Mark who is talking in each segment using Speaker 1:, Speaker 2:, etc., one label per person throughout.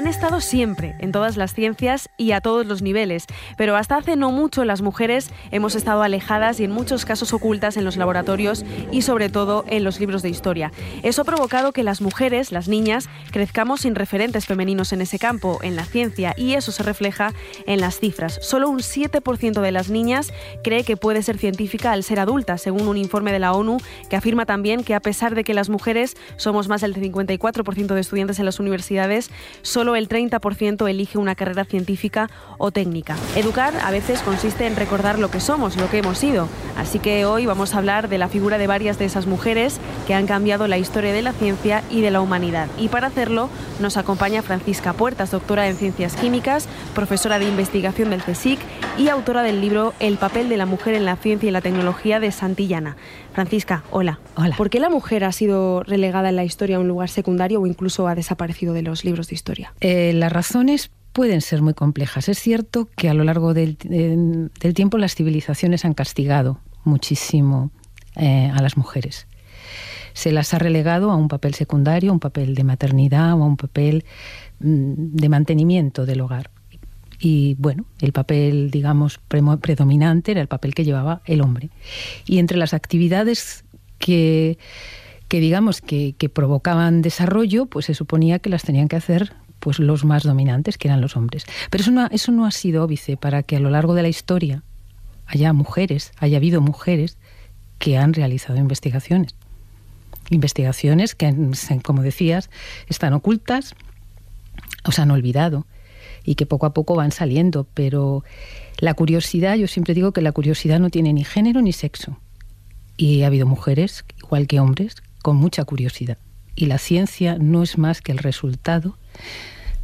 Speaker 1: Han estado siempre en todas las ciencias y a todos los niveles, pero hasta hace no mucho las mujeres hemos estado alejadas y en muchos casos ocultas en los laboratorios y sobre todo en los libros de historia. Eso ha provocado que las mujeres, las niñas, crezcamos sin referentes femeninos en ese campo, en la ciencia, y eso se refleja en las cifras. Solo un 7% de las niñas cree que puede ser científica al ser adulta, según un informe de la ONU que afirma también que a pesar de que las mujeres somos más del 54% de estudiantes en las universidades, solo el 30% elige una carrera científica o técnica. Educar a veces consiste en recordar lo que somos, lo que hemos sido. Así que hoy vamos a hablar de la figura de varias de esas mujeres que han cambiado la historia de la ciencia y de la humanidad. Y para hacerlo nos acompaña Francisca Puertas, doctora en ciencias químicas, profesora de investigación del CSIC y autora del libro El papel de la mujer en la ciencia y la tecnología de Santillana. Francisca, hola.
Speaker 2: Hola.
Speaker 1: ¿Por qué la mujer ha sido relegada en la historia a un lugar secundario o incluso ha desaparecido de los libros de historia?
Speaker 2: Eh, las razones pueden ser muy complejas. Es cierto que a lo largo del, de- del tiempo las civilizaciones han castigado muchísimo eh, a las mujeres. Se las ha relegado a un papel secundario, a un papel de maternidad o a un papel mm, de mantenimiento del hogar. Y bueno, el papel, digamos, predominante era el papel que llevaba el hombre. Y entre las actividades que, que digamos, que, que provocaban desarrollo, pues se suponía que las tenían que hacer pues los más dominantes, que eran los hombres. Pero eso no, ha- eso no ha sido óbice para que a lo largo de la historia haya mujeres, haya habido mujeres que han realizado investigaciones. Investigaciones que, como decías, están ocultas o se han olvidado y que poco a poco van saliendo, pero la curiosidad, yo siempre digo que la curiosidad no tiene ni género ni sexo. Y ha habido mujeres, igual que hombres, con mucha curiosidad. Y la ciencia no es más que el resultado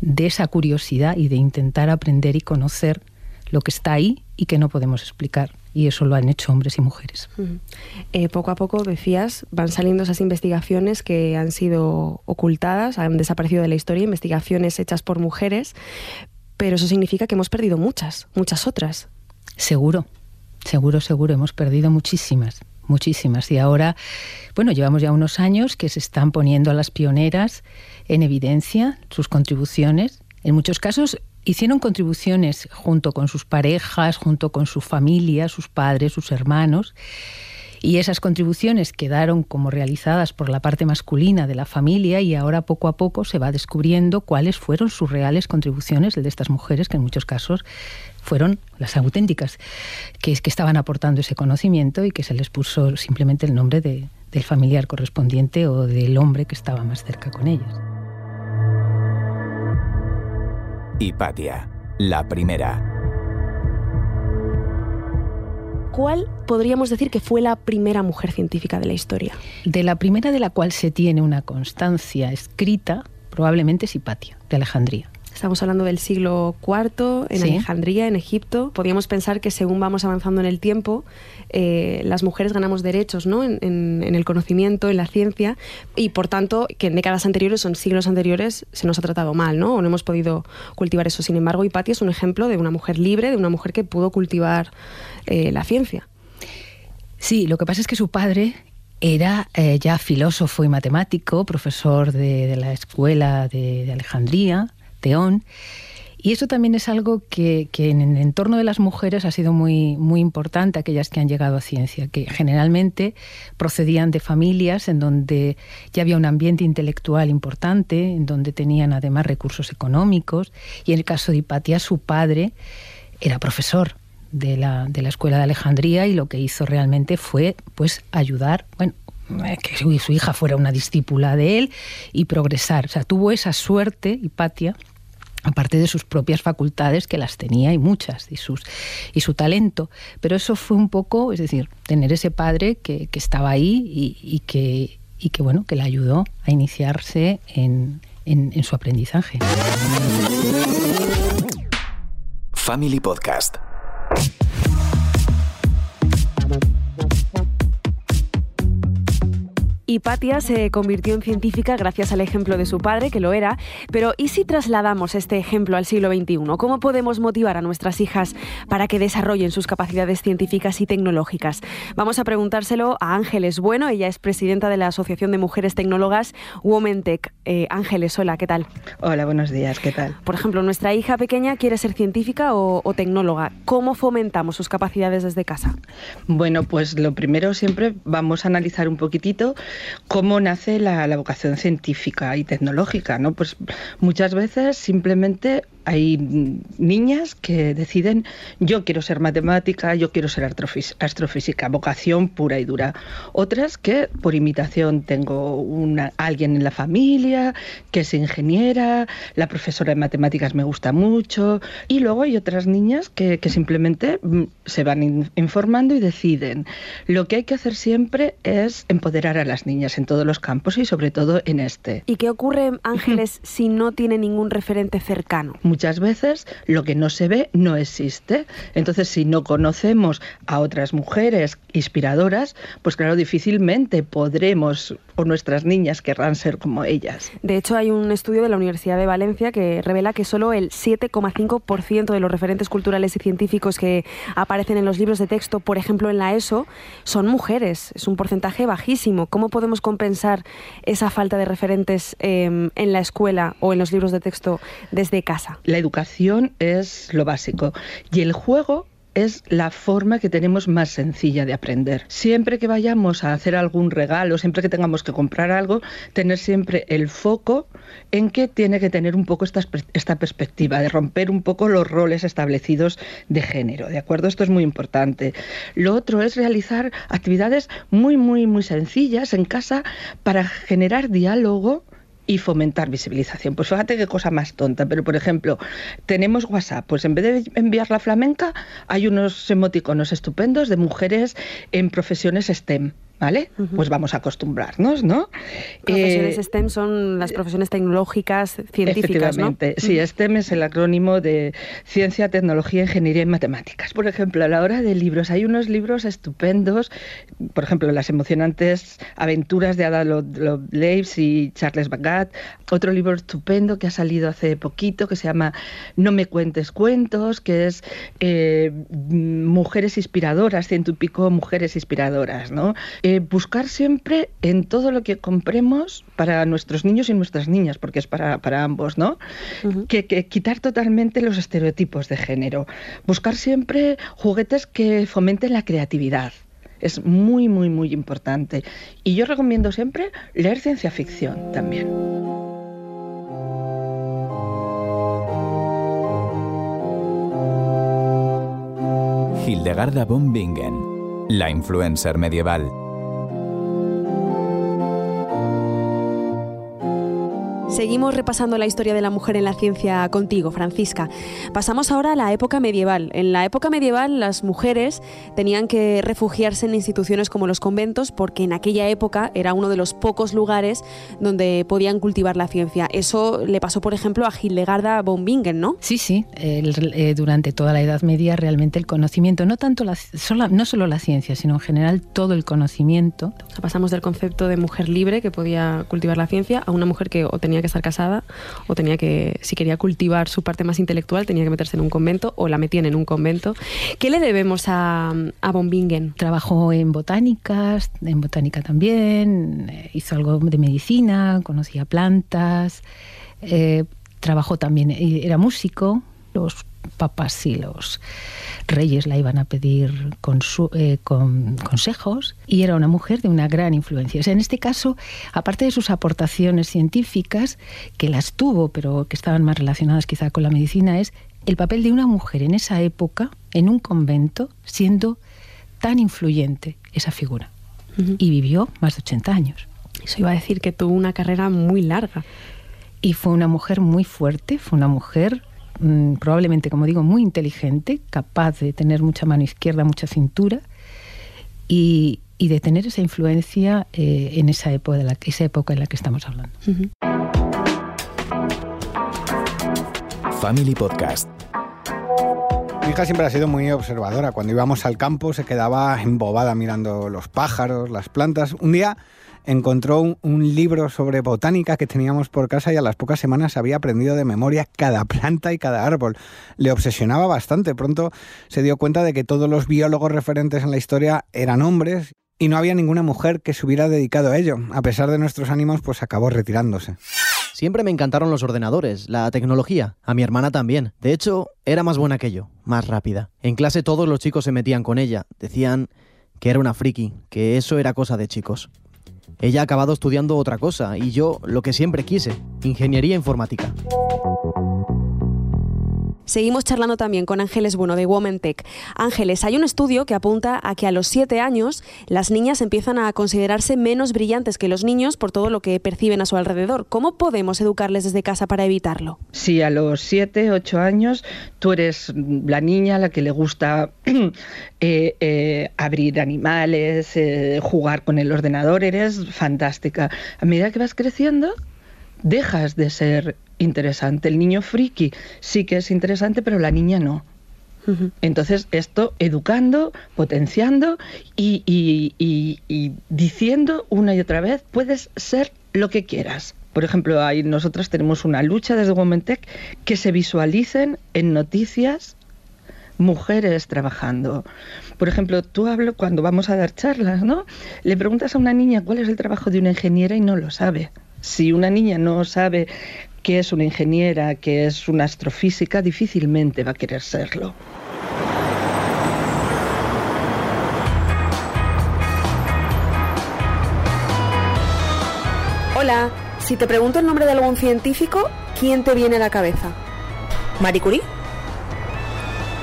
Speaker 2: de esa curiosidad y de intentar aprender y conocer lo que está ahí y que no podemos explicar. Y eso lo han hecho hombres y mujeres.
Speaker 1: Eh, poco a poco, decías, van saliendo esas investigaciones que han sido ocultadas, han desaparecido de la historia, investigaciones hechas por mujeres, pero eso significa que hemos perdido muchas, muchas otras.
Speaker 2: Seguro, seguro, seguro. Hemos perdido muchísimas, muchísimas. Y ahora, bueno, llevamos ya unos años que se están poniendo a las pioneras en evidencia sus contribuciones. En muchos casos hicieron contribuciones junto con sus parejas, junto con su familia, sus padres, sus hermanos. Y esas contribuciones quedaron como realizadas por la parte masculina de la familia y ahora poco a poco se va descubriendo cuáles fueron sus reales contribuciones de estas mujeres, que en muchos casos fueron las auténticas, que es que estaban aportando ese conocimiento y que se les puso simplemente el nombre de- del familiar correspondiente o del hombre que estaba más cerca con ellas.
Speaker 3: Hipatia, la primera.
Speaker 1: ¿Cuál podríamos decir que fue la primera mujer científica de la historia?
Speaker 2: De la primera de la cual se tiene una constancia escrita, probablemente es Hipatia, de Alejandría.
Speaker 1: Estamos hablando del siglo IV en
Speaker 2: Sí.
Speaker 1: Alejandría, en Egipto. Podríamos pensar que según vamos avanzando en el tiempo, eh, las mujeres ganamos derechos ¿no? en, en- en el conocimiento, en la ciencia, y por tanto que en décadas anteriores o en siglos anteriores se nos ha tratado mal, ¿no? o no hemos podido cultivar eso. Sin embargo, Hipatia es un ejemplo de una mujer libre, de una mujer que pudo cultivar eh, la ciencia.
Speaker 2: Sí, lo que pasa es que su padre era eh, ya filósofo y matemático, profesor de, la escuela de, Alejandría, Teón, y eso también es algo que, que en el entorno de las mujeres ha sido muy, muy importante, aquellas que han llegado a ciencia, que generalmente procedían de familias en donde ya había un ambiente intelectual importante, en donde tenían además recursos económicos, y en el caso de Hipatia, su padre era profesor de la, de la escuela de Alejandría y lo que hizo realmente fue pues ayudar, bueno, eh, que su hija fuera una discípula de él y progresar. O sea, tuvo esa suerte, Hipatia, aparte de sus propias facultades, que las tenía y muchas, y, sus, y su talento. Pero eso fue un poco, es decir, tener ese padre que, estaba ahí y, que, y que, bueno, que le ayudó a iniciarse en, en su aprendizaje.
Speaker 3: Family Podcast.
Speaker 1: Hipatia se convirtió en científica gracias al ejemplo de su padre, que lo era, pero ¿y si trasladamos este ejemplo al siglo XXI? ¿Cómo podemos motivar a nuestras hijas para que desarrollen sus capacidades científicas y tecnológicas? Vamos a preguntárselo a Ángeles Bueno, ella es presidenta de la Asociación de Mujeres Tecnólogas Womentech. Eh, Ángeles, hola, ¿qué tal?
Speaker 4: Hola, buenos días, ¿qué tal?
Speaker 1: Por ejemplo, nuestra hija pequeña quiere ser científica o, o tecnóloga. ¿Cómo fomentamos sus capacidades desde casa?
Speaker 4: Bueno, pues lo primero siempre vamos a analizar un poquitito cómo nace la, la, vocación científica y tecnológica, ¿no? Pues muchas veces simplemente hay niñas que deciden yo quiero ser matemática, yo quiero ser astrofísica, vocación pura y dura. Otras que por imitación tengo una, alguien en la familia que es ingeniera, la profesora de matemáticas me gusta mucho y luego hay otras niñas que, que simplemente mm, se van informando y deciden. Lo que hay que hacer siempre es empoderar a las niñas en todos los campos y sobre todo en este.
Speaker 1: ¿Y qué ocurre, Ángeles, si no tiene ningún referente cercano?
Speaker 4: Muchas veces lo que no se ve no existe. Entonces, si no conocemos a otras mujeres inspiradoras, pues claro, difícilmente podremos o nuestras niñas querrán ser como ellas.
Speaker 1: De hecho, hay un estudio de la Universidad de Valencia que revela que solo el 7,5% de los referentes culturales y científicos que aparecen en los libros de texto, por ejemplo en la ESO, son mujeres. Es un porcentaje bajísimo. ¿Cómo podemos compensar esa falta de referentes eh, en la escuela o en los libros de texto desde casa?
Speaker 4: La educación es lo básico y el juego es la forma que tenemos más sencilla de aprender. Siempre que vayamos a hacer algún regalo, siempre que tengamos que comprar algo, tener siempre el foco en que tiene que tener un poco esta, perspectiva, de romper un poco los roles establecidos de género. ¿De acuerdo? Esto es muy importante. Lo otro es realizar actividades muy, muy, muy sencillas en casa para generar diálogo y fomentar visibilización. Pues fíjate qué cosa más tonta, pero por ejemplo, tenemos WhatsApp, pues en vez de enviar la flamenca, hay unos emoticonos estupendos de mujeres en profesiones STEM. ¿Vale? Pues vamos a acostumbrarnos, ¿no?
Speaker 1: Profesiones eh, STEM son las profesiones tecnológicas, científicas, ¿no?
Speaker 4: Sí, STEM es el acrónimo de Ciencia, Tecnología, Ingeniería y Matemáticas. Por ejemplo, a la hora de libros, hay unos libros estupendos, por ejemplo, las emocionantes aventuras de Ada Lovelace y Charles Bagat, otro libro estupendo que ha salido hace poquito que se llama No me cuentes cuentos, que es eh, mujeres inspiradoras, ciento y pico mujeres inspiradoras, ¿no? Eh, buscar siempre en todo lo que compremos para nuestros niños y nuestras niñas, porque es para, ambos, ¿no? que, que, quitar totalmente los estereotipos de género. Buscar siempre juguetes que fomenten la creatividad. Es muy, muy, muy importante. Y yo recomiendo siempre leer ciencia ficción también.
Speaker 3: Hildegarda von Bingen, la influencer medieval.
Speaker 1: Seguimos repasando la historia de la mujer en la ciencia contigo, Francisca. Pasamos ahora a la época medieval. En la época medieval las mujeres tenían que refugiarse en instituciones como los conventos porque en aquella época era uno de los pocos lugares donde podían cultivar la ciencia. Eso le pasó, por ejemplo, a Hildegarda von Bingen, ¿no?
Speaker 2: Sí, sí. Eh, durante toda la Edad Media realmente el conocimiento, no tanto la, no solo la ciencia, sino en general todo el conocimiento.
Speaker 1: pasamos del concepto de mujer libre que podía cultivar la ciencia a una mujer que o tenía que estar casada o tenía que, si quería cultivar su parte más intelectual, tenía que meterse en un convento o la metían en un convento. ¿Qué le debemos a, a Bombingen?
Speaker 2: Trabajó en botánicas, en botánica también, eh, hizo algo de medicina, conocía plantas, eh, trabajó también, era músico, los papas y los reyes la iban a pedir eh, con, consejos y era una mujer de una gran influencia. en este caso, aparte de sus aportaciones científicas, que las tuvo, pero que estaban más relacionadas quizá con la medicina, es el papel de una mujer en esa época, en un convento, siendo tan influyente esa figura. y vivió más de 80 años.
Speaker 1: Eso iba a decir que tuvo una carrera muy larga.
Speaker 2: Y fue una mujer muy fuerte, fue una mujer mm, probablemente, como digo, muy inteligente, capaz de tener mucha mano izquierda, mucha cintura y, de tener esa influencia eh, en esa época, de la, esa época en la que estamos hablando.
Speaker 3: Family Podcast.
Speaker 5: Mi hija siempre ha sido muy observadora. Cuando íbamos al campo se quedaba embobada mirando los pájaros, las plantas. Un día encontró un, libro sobre botánica que teníamos por casa y a las pocas semanas había aprendido de memoria cada planta y cada árbol. Le obsesionaba bastante. Pronto se dio cuenta de que todos los biólogos referentes en la historia eran hombres y no había ninguna mujer que se hubiera dedicado a ello. A pesar de nuestros ánimos, pues acabó retirándose.
Speaker 6: Siempre me encantaron los ordenadores, la tecnología, a mi hermana también. De hecho, era más buena que yo, más rápida. En clase todos los chicos se metían con ella, decían que era una friki, que eso era cosa de chicos. Ella ha acabado estudiando otra cosa y yo lo que siempre quise, ingeniería informática.
Speaker 1: Seguimos charlando también con Ángeles Bueno de Woman Tech. Ángeles, hay un estudio que apunta a que a los siete años las niñas empiezan a considerarse menos brillantes que los niños por todo lo que perciben a su alrededor. ¿Cómo podemos educarles desde casa para evitarlo?
Speaker 4: Si a los siete, ocho años tú eres la niña a la que le gusta eh, eh, abrir animales, eh, jugar con el ordenador, eres fantástica. A medida que vas creciendo, dejas de ser interesante. El niño friki sí que es interesante, pero la niña no. Entonces, esto educando, potenciando y, y, diciendo una y otra vez, puedes ser lo que quieras. Por ejemplo, ahí nosotros tenemos una lucha desde Womentech que se visualicen en noticias mujeres trabajando. Por ejemplo, tú hablo cuando vamos a dar charlas, ¿no? Le preguntas a una niña cuál es el trabajo de una ingeniera y no lo sabe. Si una niña no sabe que es una ingeniera, que es una astrofísica, difícilmente va a querer serlo.
Speaker 1: Hola, si te pregunto el nombre de algún científico, ¿quién te viene a la cabeza?
Speaker 7: ¿Marie Curie?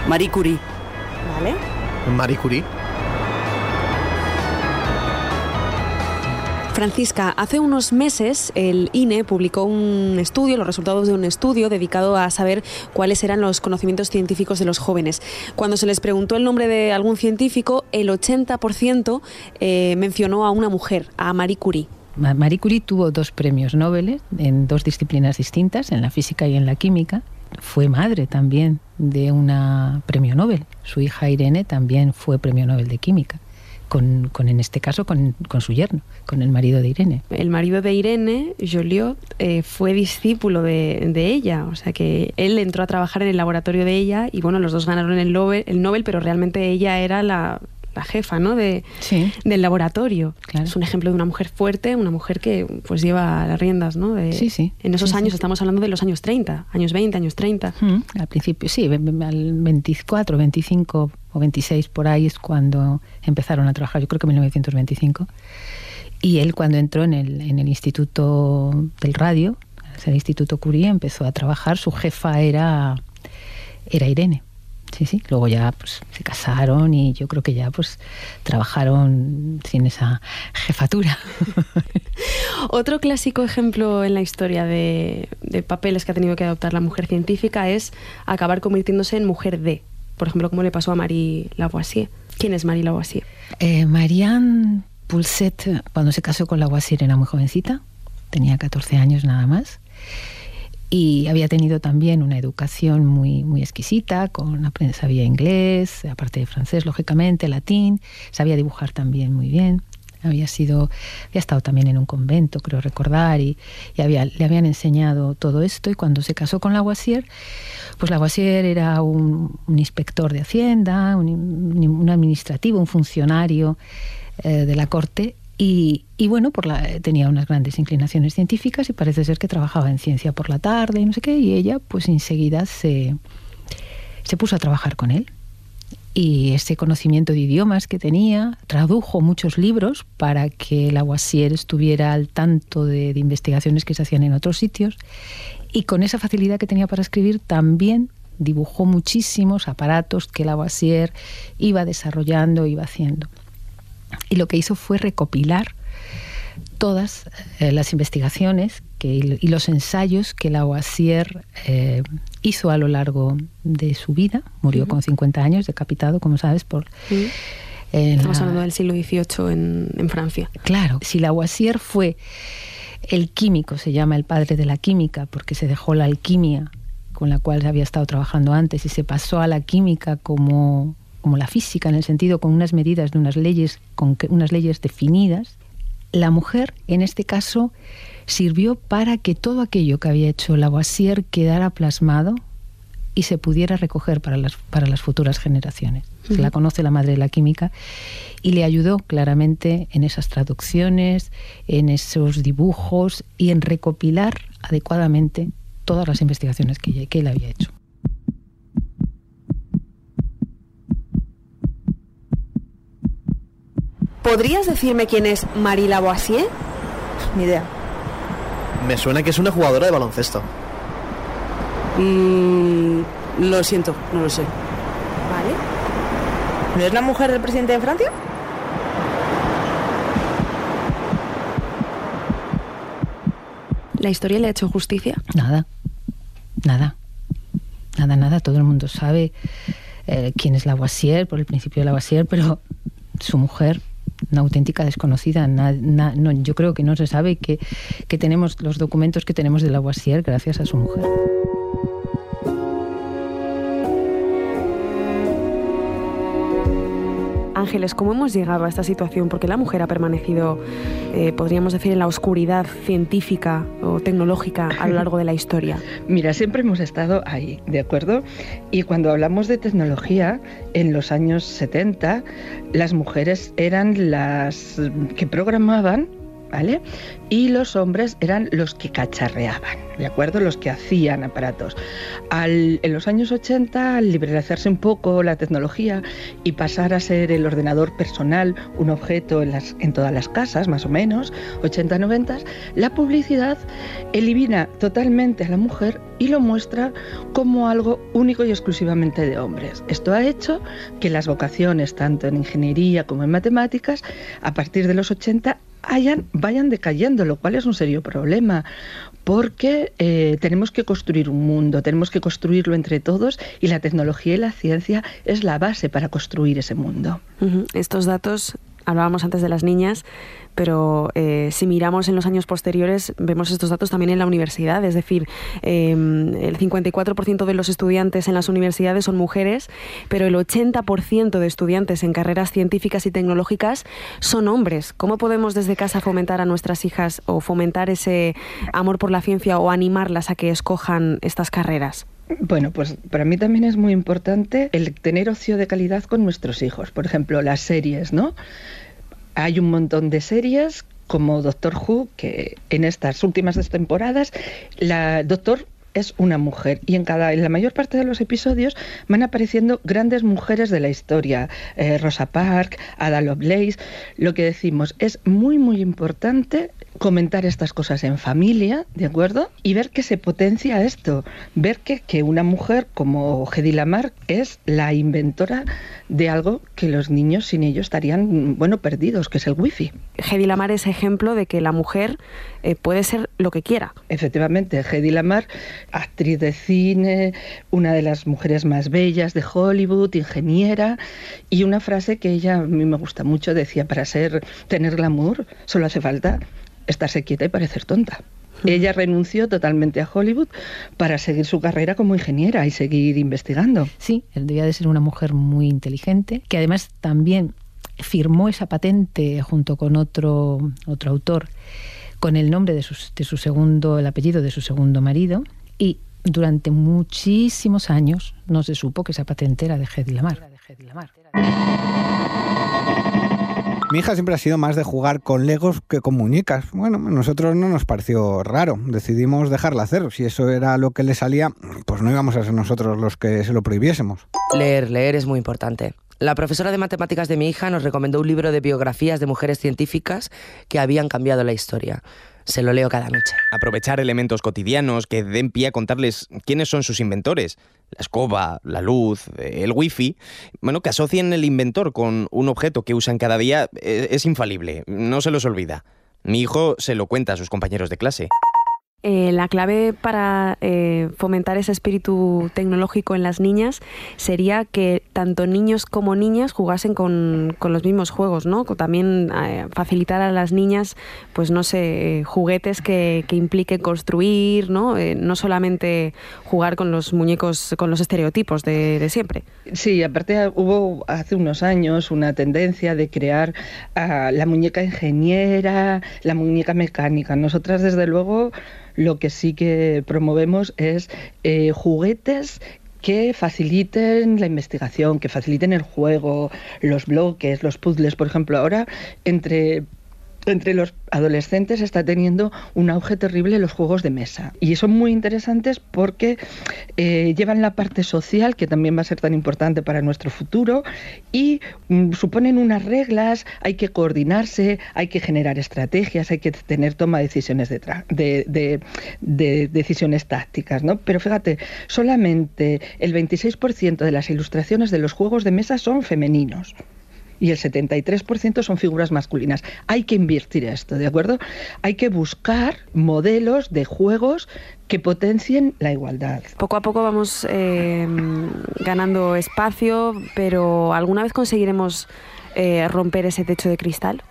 Speaker 8: Marie Curie.
Speaker 1: ¿Vale?
Speaker 6: Marie Curie.
Speaker 1: Francisca, hace unos meses el INE publicó un estudio, los resultados de un estudio dedicado a saber cuáles eran los conocimientos científicos de los jóvenes. Cuando se les preguntó el nombre de algún científico, el 80% eh, mencionó a una mujer, a Marie Curie.
Speaker 2: Marie Curie tuvo dos premios Nobel en dos disciplinas distintas, en la física y en la química. Fue madre también de una premio Nobel. Su hija Irene también fue premio Nobel de química con, en este caso con, su yerno, con el marido de Irene.
Speaker 1: El marido de Irene, Joliot, eh, fue discípulo de, ella, o sea que él entró a trabajar en el laboratorio de ella y bueno, los dos ganaron el Nobel, el Nobel pero realmente ella era la, la jefa ¿no? de, del laboratorio. Es un ejemplo de una mujer fuerte, una mujer que pues lleva las riendas. ¿no? De,
Speaker 2: sí, sí.
Speaker 1: En esos años, estamos hablando de los años 30, años 20, años 30.
Speaker 2: al principio, sí, al 24, 25 o 26 por ahí es cuando empezaron a trabajar, yo creo que en 1925. Y él cuando entró en el, en el Instituto del Radio, el Instituto Curie, empezó a trabajar, su jefa era, era Irene. Sí, sí. Luego ya pues, se casaron y yo creo que ya pues trabajaron sin esa jefatura.
Speaker 1: Otro clásico ejemplo en la historia de, papeles que ha tenido que adoptar la mujer científica es acabar convirtiéndose en mujer de. Por ejemplo, como le pasó a Marie Lavoisier. ¿Quién es Marie Lavoisier?
Speaker 2: Eh, Marianne Poulset, cuando se casó con Lavoisier, era muy jovencita, tenía 14 años nada más y había tenido también una educación muy, muy exquisita, con sabía inglés, aparte de francés, lógicamente, latín, sabía dibujar también muy bien. Había sido, había estado también en un convento, creo recordar, y, le habían enseñado todo esto. Y cuando se casó con Lavoisier, pues Lavoisier era un, inspector de Hacienda, un, administrativo, un funcionario eh, de la corte, y, bueno, por la, tenía unas grandes inclinaciones científicas y parece ser que trabajaba en ciencia por la tarde y no sé qué, y ella pues enseguida se, se puso a trabajar con él. Y ese conocimiento de idiomas que tenía, tradujo muchos libros para que Lavoisier estuviera al tanto de, de investigaciones que se hacían en otros sitios. Y con esa facilidad que tenía para escribir, también dibujó muchísimos aparatos que Lavoisier iba desarrollando, iba haciendo. Y lo que hizo fue recopilar todas eh, las investigaciones que, y los ensayos que Lavoisier eh, hizo a lo largo de su vida. Murió con 50 años, decapitado, como sabes, por...
Speaker 1: Estamos hablando del siglo XVIII en, en Francia.
Speaker 2: Claro, si Lavoisier fue el químico, se llama el padre de la química, porque se dejó la alquimia con la cual había estado trabajando antes y se pasó a la química como, como la física, en el sentido con unas medidas de unas leyes, con unas leyes definidas, la mujer, en este caso, sirvió para que todo aquello que había hecho Lavoisier quedara plasmado y se pudiera recoger para las, para las futuras generaciones. Se la conoce la madre de la química y le ayudó claramente en esas traducciones, en esos dibujos y en recopilar adecuadamente todas las investigaciones que, que él había hecho.
Speaker 1: ¿Podrías decirme quién es Marie Lavoisier?
Speaker 7: Ni idea.
Speaker 9: Me suena que es una jugadora de baloncesto.
Speaker 8: Mm, lo siento, no lo sé.
Speaker 7: Vale. ¿No es la mujer del presidente de Francia?
Speaker 1: ¿La historia le ha hecho justicia?
Speaker 2: Nada, nada, nada, nada. Todo el mundo sabe eh, quién es Lavoisier, por el principio de Lavoisier, pero su mujer una auténtica desconocida. no, yo creo que no se sabe que, que tenemos los documentos que tenemos de Lavoisier gracias a su mujer.
Speaker 1: Ángeles, ¿cómo hemos llegado a esta situación? Porque la mujer ha permanecido, eh, podríamos decir, en la oscuridad científica o tecnológica a lo largo de la historia.
Speaker 4: Mira, siempre hemos estado ahí, ¿de acuerdo? Y cuando hablamos de tecnología, en los años 70, las mujeres eran las que programaban Y los hombres eran los que cacharreaban, ¿de acuerdo? Los que hacían aparatos. en los años 80, al liberalizarse un poco la tecnología y pasar a ser el ordenador personal un objeto en, en todas las casas, más o menos, 80-90, la publicidad elimina totalmente a la mujer y lo muestra como algo único y exclusivamente de hombres. Esto ha hecho que las vocaciones, tanto en ingeniería como en matemáticas, a partir de los 80 vayan decayendo, lo cual es un serio problema, porque eh, tenemos que construir un mundo, tenemos que construirlo entre todos y la tecnología y la ciencia es la base para construir ese mundo.
Speaker 1: Estos datos, hablábamos antes de las niñas, pero eh, si miramos en los años posteriores vemos estos datos también en la universidad, es decir, em, el 54% de los estudiantes en las universidades son mujeres, pero el 80% de estudiantes en carreras científicas y tecnológicas son hombres. ¿Cómo podemos desde casa fomentar a nuestras hijas o fomentar ese amor por la ciencia o animarlas a que escojan estas carreras?
Speaker 4: Bueno, pues para mí también es muy importante el tener ocio de calidad con nuestros hijos. Por ejemplo, las series, ¿no? Hay un montón de series como Doctor Who, que en estas últimas dos temporadas, la Doctor es una mujer y en cada en la mayor parte de los episodios van apareciendo grandes mujeres de la historia eh, Rosa Parks, Ada Lovelace lo que decimos es muy muy importante comentar estas cosas en familia, ¿de acuerdo? Y ver que se potencia esto, ver que, que una mujer como Hedy Lamar es la inventora de algo que los niños sin ello estarían, bueno, perdidos, que es el wifi.
Speaker 1: Hedy Lamar es ejemplo de que la mujer eh, puede ser lo que quiera.
Speaker 4: Efectivamente, Hedy Lamar, actriz de cine, una de las mujeres más bellas de Hollywood, ingeniera, y una frase que ella a mí me gusta mucho, decía, para ser, tener glamour, solo hace falta estarse quieta y parecer tonta. Ella renunció totalmente a Hollywood para seguir su carrera como ingeniera y seguir investigando.
Speaker 2: Sí, él debía de ser una mujer muy inteligente, que además también firmó esa patente junto con otro, otro autor con el nombre de su, de su segundo, el apellido de su segundo marido, y durante muchísimos años no se supo que esa patente era de Hedy Lamar.
Speaker 5: Mi hija siempre ha sido más de jugar con legos que con muñecas. Bueno, a nosotros no nos pareció raro. Decidimos dejarla hacer. Si eso era lo que le salía, pues no íbamos a ser nosotros los que se lo prohibiésemos.
Speaker 8: Leer, leer es muy importante. La profesora de matemáticas de mi hija nos recomendó un libro de biografías de mujeres científicas que habían cambiado la historia. Se lo leo cada noche.
Speaker 10: Aprovechar elementos cotidianos que den pie a contarles quiénes son sus inventores. La escoba, la luz, el wifi, bueno, que asocien el inventor con un objeto que usan cada día eh, es infalible, no se los olvida. Mi hijo se lo cuenta a sus compañeros de clase.
Speaker 1: Eh, la clave para eh, fomentar ese espíritu tecnológico en las niñas sería que tanto niños como niñas jugasen con, los mismos juegos, ¿no? También eh, facilitar a las niñas, pues no sé, juguetes que, que impliquen construir, ¿no? no solamente jugar con los muñecos, con los estereotipos de, de, siempre.
Speaker 4: Sí, aparte hubo hace unos años una tendencia de crear la muñeca ingeniera, la muñeca mecánica. Nosotras, desde luego, lo que sí que promovemos es eh, juguetes que faciliten la investigación, que faciliten el juego, los bloques, los puzzles. Por ejemplo, ahora entre entre los adolescentes está teniendo un auge terrible los juegos de mesa. Y son muy interesantes porque eh, llevan la parte social, que también va a ser tan importante para nuestro futuro, y mm, suponen unas reglas, hay que coordinarse, hay que generar estrategias, hay que tener toma de decisiones, de, de decisiones tácticas. ¿no? Pero fíjate, solamente el 26% de las ilustraciones de los juegos de mesa son femeninos y el 73% son figuras masculinas. Hay que invertir esto, ¿de acuerdo? Hay que buscar modelos de juegos que potencien la igualdad.
Speaker 1: Poco a poco vamos eh, ganando espacio, pero ¿alguna vez conseguiremos eh, romper ese techo de cristal?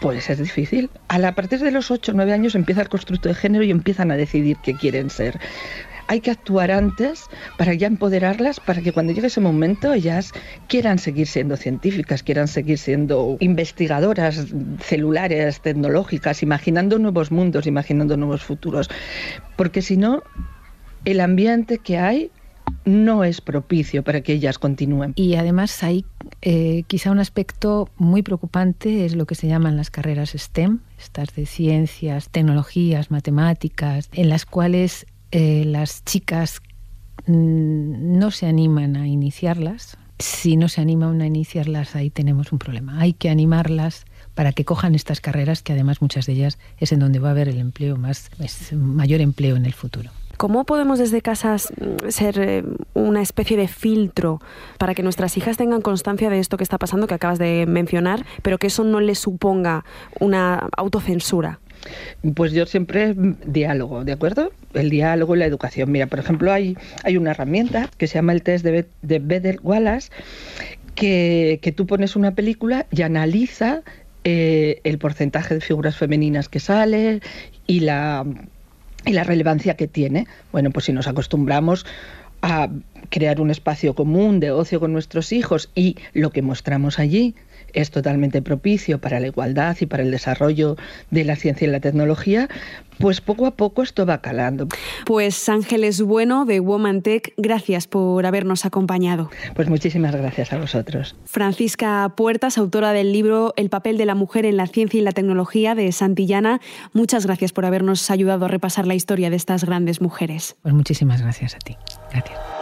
Speaker 4: Pues es difícil. A partir de los 8 o 9 años empieza el constructo de género y empiezan a decidir qué quieren ser hay que actuar antes para ya empoderarlas, para que cuando llegue ese momento ellas quieran seguir siendo científicas, quieran seguir siendo investigadoras celulares, tecnológicas, imaginando nuevos mundos, imaginando nuevos futuros. Porque si no, el ambiente que hay no es propicio para que ellas continúen.
Speaker 2: Y además hay eh, quizá un aspecto muy preocupante, es lo que se llaman las carreras STEM, estas de ciencias, tecnologías, matemáticas, en las cuales eh, las chicas mm, no se animan a iniciarlas. Si no se animan a iniciarlas, ahí tenemos un problema. Hay que animarlas para que cojan estas carreras, que además muchas de ellas es en donde va a haber el empleo más, mayor empleo en el futuro.
Speaker 1: ¿Cómo podemos desde casas mm, ser eh, una especie de filtro para que nuestras hijas tengan constancia de esto que está pasando, que acabas de mencionar, pero que eso no les suponga una autocensura?
Speaker 4: Pues yo siempre diálogo, ¿de acuerdo? El diálogo y la educación. Mira, por ejemplo, hay, hay una herramienta que se llama el test de, de Bedell Wallace, que, que tú pones una película y analiza eh, el porcentaje de figuras femeninas que sale y la, y la relevancia que tiene. Bueno, pues si nos acostumbramos a crear un espacio común de ocio con nuestros hijos y lo que mostramos allí es totalmente propicio para la igualdad y para el desarrollo de la ciencia y la tecnología, pues poco a poco esto va calando.
Speaker 1: Pues Ángeles Bueno de Woman Tech, gracias por habernos acompañado.
Speaker 4: Pues muchísimas gracias a vosotros.
Speaker 1: Francisca Puertas, autora del libro El papel de la mujer en la ciencia y la tecnología de Santillana, muchas gracias por habernos ayudado a repasar la historia de estas grandes mujeres.
Speaker 2: Pues muchísimas gracias a ti. Gracias.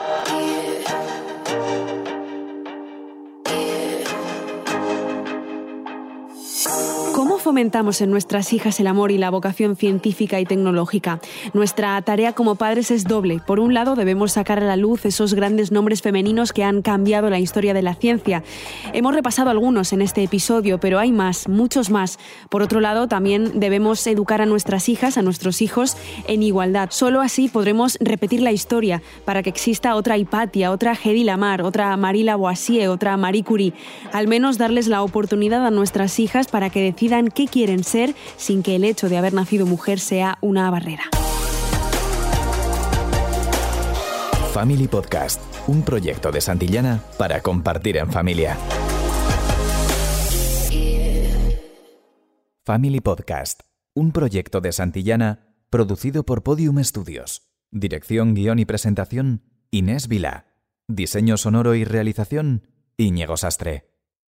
Speaker 1: Fomentamos en nuestras hijas el amor y la vocación científica y tecnológica? Nuestra tarea como padres es doble. Por un lado, debemos sacar a la luz esos grandes nombres femeninos que han cambiado la historia de la ciencia. Hemos repasado algunos en este episodio, pero hay más, muchos más. Por otro lado, también debemos educar a nuestras hijas, a nuestros hijos, en igualdad. Solo así podremos repetir la historia para que exista otra Hipatia, otra Hedy Lamar, otra Marie Lavoisier, otra Marie Curie. Al menos darles la oportunidad a nuestras hijas para que decidan qué quieren ser sin que el hecho de haber nacido mujer sea una barrera.
Speaker 3: Family Podcast, un proyecto de Santillana para compartir en familia. Family Podcast, un proyecto de Santillana producido por Podium Studios. Dirección, guion y presentación, Inés Vila. Diseño sonoro y realización, Íñigo Sastre.